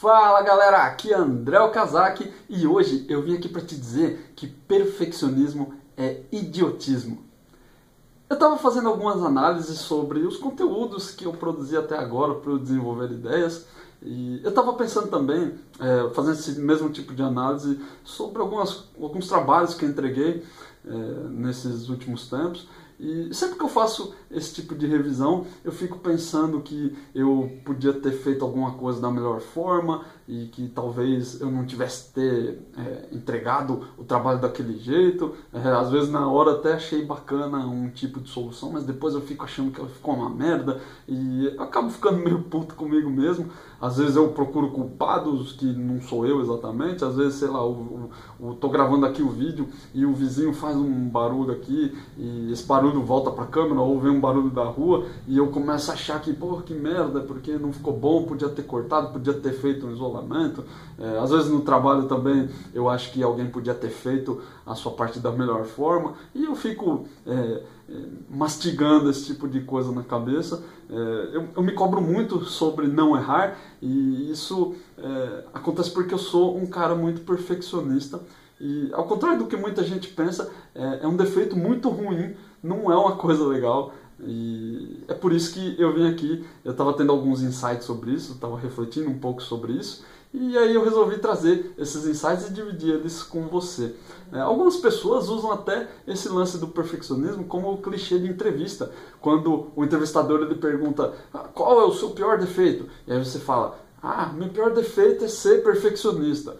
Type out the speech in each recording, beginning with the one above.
Fala galera, aqui é André Okazaki e hoje eu vim aqui para te dizer que perfeccionismo é idiotismo. Eu estava fazendo algumas análises sobre os conteúdos que eu produzi até agora para eu desenvolver ideias e eu estava pensando também, é, fazendo esse mesmo tipo de análise sobre algumas, alguns trabalhos que eu entreguei é, nesses últimos tempos e sempre que eu faço esse tipo de revisão, eu fico pensando que eu podia ter feito alguma coisa da melhor forma e que talvez eu não tivesse ter é, entregado o trabalho daquele jeito. É, às vezes na hora até achei bacana um tipo de solução, mas depois eu fico achando que ela ficou uma merda e acabo ficando meio puto comigo mesmo. Às vezes eu procuro culpados que não sou eu exatamente. Às vezes, sei lá, eu, eu, eu tô gravando aqui o vídeo e o vizinho faz um barulho aqui e esse barulho volta para a câmera ou vem um barulho da rua e eu começo a achar que, pô, que merda, porque não ficou bom, podia ter cortado, podia ter feito um isolamento. É, às vezes no trabalho também eu acho que alguém podia ter feito a sua parte da melhor forma. E eu fico é, é mastigando esse tipo de coisa na cabeça. É, eu, eu, me cobro muito sobre não errar. E isso é, acontece porque eu sou um cara muito perfeccionista. E ao contrário do que muita gente pensa, é, é um defeito muito ruim. Não é uma coisa legal. E é por isso que eu vim aqui. Eu estava tendo alguns insights sobre isso, estava refletindo um pouco sobre isso. E aí eu resolvi trazer esses insights e dividir eles com você. É, algumas pessoas usam até esse lance do perfeccionismo como o clichê de entrevista. Quando o entrevistador ele pergunta ah, qual é o seu pior defeito? E aí você fala, ah, meu pior defeito é ser perfeccionista.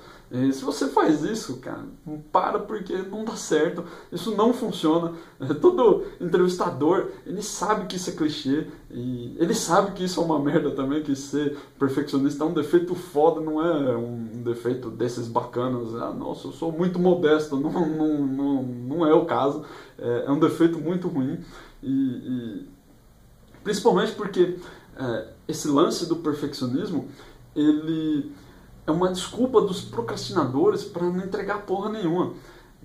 Se você faz isso, cara, para porque não dá certo, isso não funciona. Todo entrevistador, ele sabe que isso é clichê e ele sabe que isso é uma merda também, que ser perfeccionista é um defeito foda, não é um defeito desses bacanas. Ah, nossa, eu sou muito modesto, não, não, não, não é o caso. É, é um defeito muito ruim e, e principalmente porque é, esse lance do perfeccionismo, ele é uma desculpa dos procrastinadores para não entregar porra nenhuma.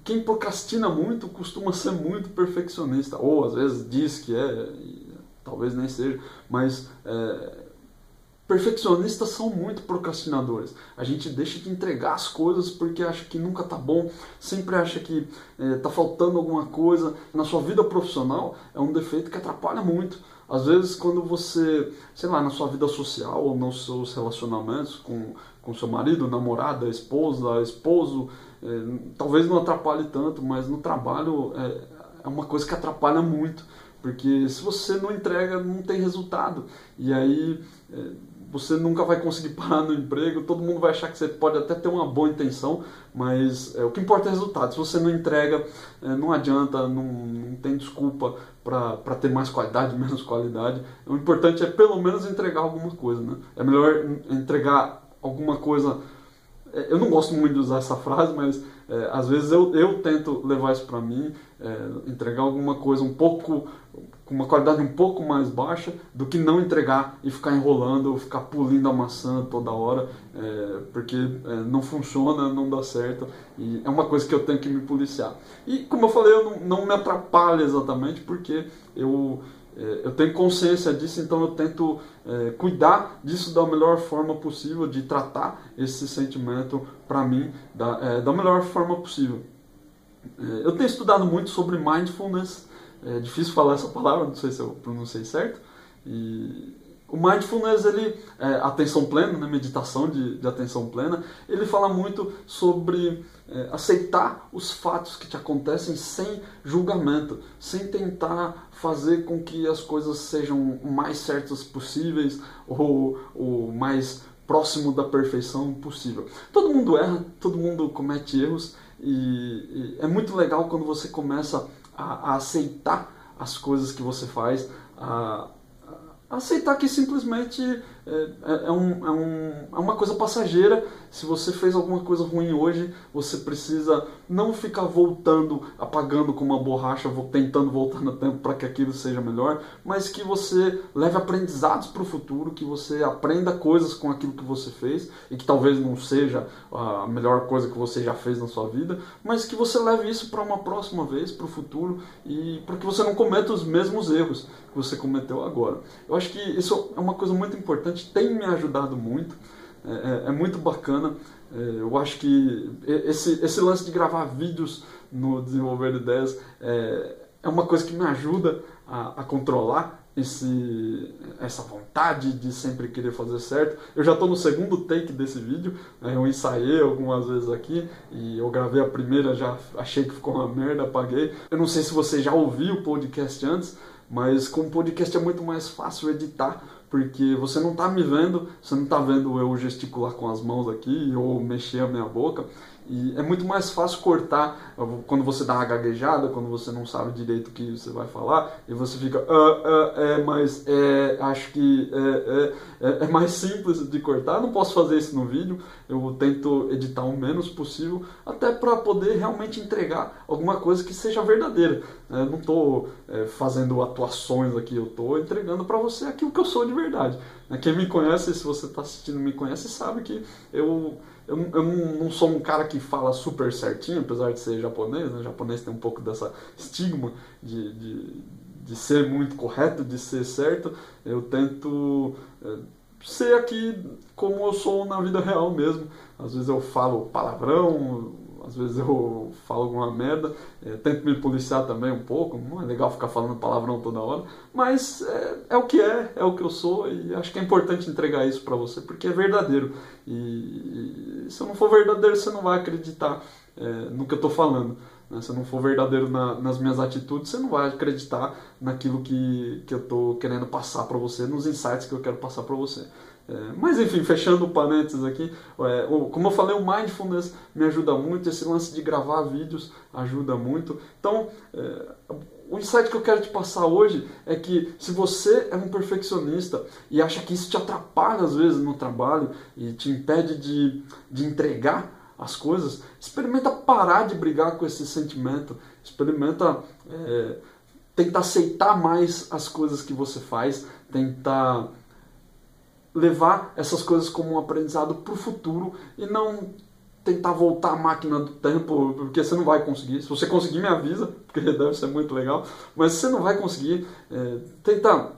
Quem procrastina muito costuma ser muito perfeccionista, ou às vezes diz que é, talvez nem seja, mas é, perfeccionistas são muito procrastinadores. A gente deixa de entregar as coisas porque acha que nunca tá bom, sempre acha que é, tá faltando alguma coisa. Na sua vida profissional é um defeito que atrapalha muito. Às vezes, quando você, sei lá, na sua vida social ou nos seus relacionamentos com, com seu marido, namorada, esposa, esposo, é, talvez não atrapalhe tanto, mas no trabalho é, é uma coisa que atrapalha muito. Porque se você não entrega, não tem resultado. E aí é, você nunca vai conseguir parar no emprego, todo mundo vai achar que você pode até ter uma boa intenção, mas é, o que importa é o resultado. Se você não entrega, é, não adianta, não, não tem desculpa para ter mais qualidade, menos qualidade. O importante é pelo menos entregar alguma coisa. Né? É melhor entregar alguma coisa. É, eu não gosto muito de usar essa frase, mas é, às vezes eu, eu tento levar isso para mim, é, entregar alguma coisa um pouco com uma qualidade um pouco mais baixa do que não entregar e ficar enrolando ou ficar pulindo a maçã toda hora, é, porque é, não funciona, não dá certo e é uma coisa que eu tenho que me policiar. E como eu falei, eu não, não me atrapalha exatamente porque eu eu tenho consciência disso, então eu tento é, cuidar disso da melhor forma possível, de tratar esse sentimento para mim da, é, da melhor forma possível. É, eu tenho estudado muito sobre mindfulness, é difícil falar essa palavra, não sei se eu pronunciei certo. E o mindfulness, ele, é, atenção plena, né, meditação de, de atenção plena, ele fala muito sobre é, aceitar os fatos que te acontecem sem julgamento, sem tentar fazer com que as coisas sejam o mais certas possíveis ou o mais próximo da perfeição possível. Todo mundo erra, todo mundo comete erros e, e é muito legal quando você começa a, a aceitar as coisas que você faz, a, aceitar que simplesmente é, é, é, um, é, um, é uma coisa passageira. Se você fez alguma coisa ruim hoje, você precisa não ficar voltando, apagando com uma borracha, tentando voltar no tempo para que aquilo seja melhor, mas que você leve aprendizados para o futuro, que você aprenda coisas com aquilo que você fez e que talvez não seja a melhor coisa que você já fez na sua vida, mas que você leve isso para uma próxima vez, para o futuro e para que você não cometa os mesmos erros que você cometeu agora. Eu acho que isso é uma coisa muito importante tem me ajudado muito. é, é muito bacana. É, eu acho que esse, esse lance de gravar vídeos no desenvolver ideias é, é uma coisa que me ajuda a, a controlar esse, essa vontade de sempre querer fazer certo. Eu já estou no segundo take desse vídeo, né? eu ensaiei algumas vezes aqui e eu gravei a primeira, já achei que ficou uma merda, apaguei. Eu não sei se você já ouviu o podcast antes, mas com o podcast é muito mais fácil editar, porque você não está me vendo, você não está vendo eu gesticular com as mãos aqui ou mexer a minha boca. E é muito mais fácil cortar quando você dá uma gaguejada, quando você não sabe direito o que você vai falar, e você fica, ah, ah, é, mas é, acho que é, é, é, mais simples de cortar. não posso fazer isso no vídeo, eu tento editar o menos possível, até para poder realmente entregar alguma coisa que seja verdadeira. Eu não estou é, fazendo atuações aqui, eu estou entregando para você aquilo que eu sou de verdade. Quem me conhece, se você está assistindo me conhece, sabe que eu eu, eu não sou um cara que fala super certinho, apesar de ser japonês, né? O japonês tem um pouco dessa estigma de, de, de ser muito correto, de ser certo. Eu tento é, ser aqui como eu sou na vida real mesmo. Às vezes eu falo palavrão, às vezes eu falo alguma merda, é, tento me policiar também um pouco, não é legal ficar falando palavrão toda hora, mas é, é, o que é, é o que eu sou e acho que é importante entregar isso para você porque é verdadeiro. E, e, se não for verdadeiro, você não vai acreditar é, no que eu estou falando. Né? Se não for verdadeiro na, nas minhas atitudes, você não vai acreditar naquilo que, que eu estou querendo passar para você, nos insights que eu quero passar para você. É, mas enfim, fechando o parênteses aqui, é, o, como eu falei, o mindfulness me ajuda muito, esse lance de gravar vídeos ajuda muito. Então, é, o insight que eu quero te passar hoje é que se você é um perfeccionista e acha que isso te atrapalha às vezes no trabalho e te impede de, de entregar as coisas, experimenta parar de brigar com esse sentimento, experimenta é, tentar aceitar mais as coisas que você faz, tentar levar essas coisas como um aprendizado para o futuro e não tentar voltar a máquina do tempo, porque você não vai conseguir. Se você conseguir, me avisa, porque deve ser muito legal. Mas você não vai conseguir. É, tentar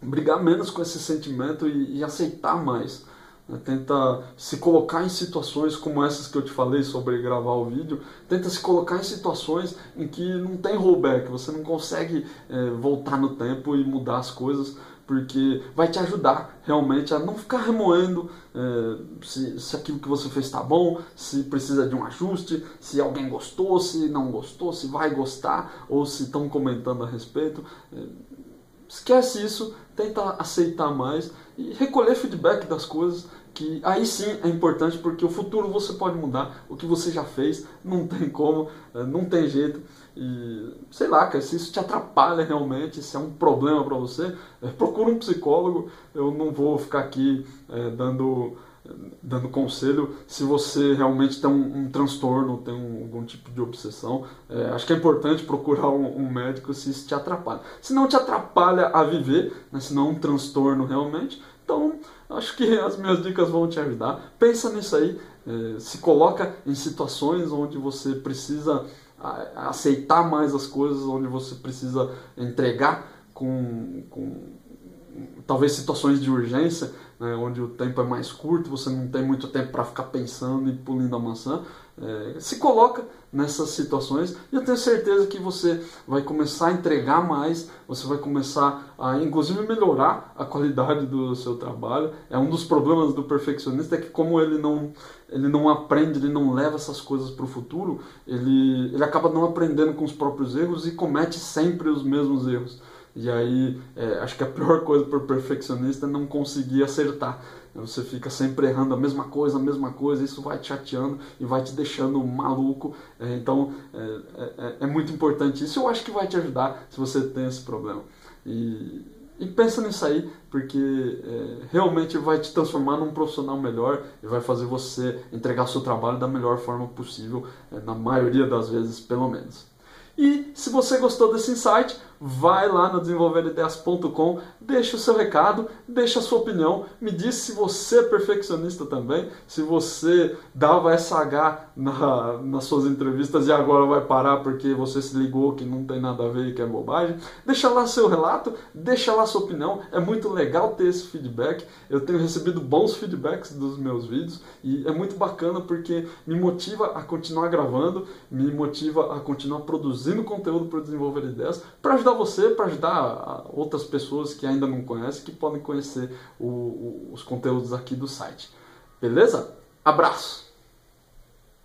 brigar menos com esse sentimento e, e aceitar mais. Né? Tenta se colocar em situações como essas que eu te falei sobre gravar o vídeo. Tenta se colocar em situações em que não tem rollback, você não consegue é, voltar no tempo e mudar as coisas porque vai te ajudar realmente a não ficar remoendo é, se, se aquilo que você fez está bom, se precisa de um ajuste, se alguém gostou, se não gostou, se vai gostar ou se estão comentando a respeito. É, esquece isso, tenta aceitar mais e recolher feedback das coisas que aí sim é importante porque o futuro você pode mudar, o que você já fez não tem como, é, não tem jeito. E sei lá, cara, se isso te atrapalha realmente, se é um problema para você, é, procura um psicólogo. Eu não vou ficar aqui é, dando, dando conselho se você realmente tem um, um transtorno, tem um, algum tipo de obsessão. É, acho que é importante procurar um, um, médico se isso te atrapalha. Se não te atrapalha a viver, né, se não é um transtorno realmente, então acho que as minhas dicas vão te ajudar. Pensa nisso aí, é, se coloca em situações onde você precisa aceitar mais as coisas, onde você precisa entregar com, com talvez situações de urgência, né, onde o tempo é mais curto, você não tem muito tempo para ficar pensando e pulindo a maçã. É, se coloca nessas situações e eu tenho certeza que você vai começar a entregar mais, você vai começar a inclusive melhorar a qualidade do seu trabalho. É um dos problemas do perfeccionista é que como ele não ele não aprende, ele não leva essas coisas para o futuro, ele, ele acaba não aprendendo com os próprios erros e comete sempre os mesmos erros. E aí, é, acho que a pior coisa para o perfeccionista é não conseguir acertar. Você fica sempre errando a mesma coisa, a mesma coisa, isso vai te chateando e vai te deixando maluco. É, então, é, é, é muito importante isso. Eu acho que vai te ajudar se você tem esse problema. E, e pensa nisso aí, porque é, realmente vai te transformar num profissional melhor e vai fazer você entregar seu trabalho da melhor forma possível, é, na maioria das vezes, pelo menos. E se você gostou desse insight, vai lá no desenvolverideias.com, deixa o seu recado, deixa a sua opinião, me diz se você é perfeccionista também, se você dava SH na, nas suas entrevistas e agora vai parar porque você se ligou que não tem nada a ver e que é bobagem. Deixa lá seu relato, deixa lá sua opinião, é muito legal ter esse feedback. Eu tenho recebido bons feedbacks dos meus vídeos e é muito bacana porque me motiva a continuar gravando, me motiva a continuar produzindo conteúdo para desenvolver ideias, para ajudar você, para ajudar outras pessoas que ainda não conhecem, que podem conhecer o, o, os conteúdos aqui do site. Beleza? Abraço!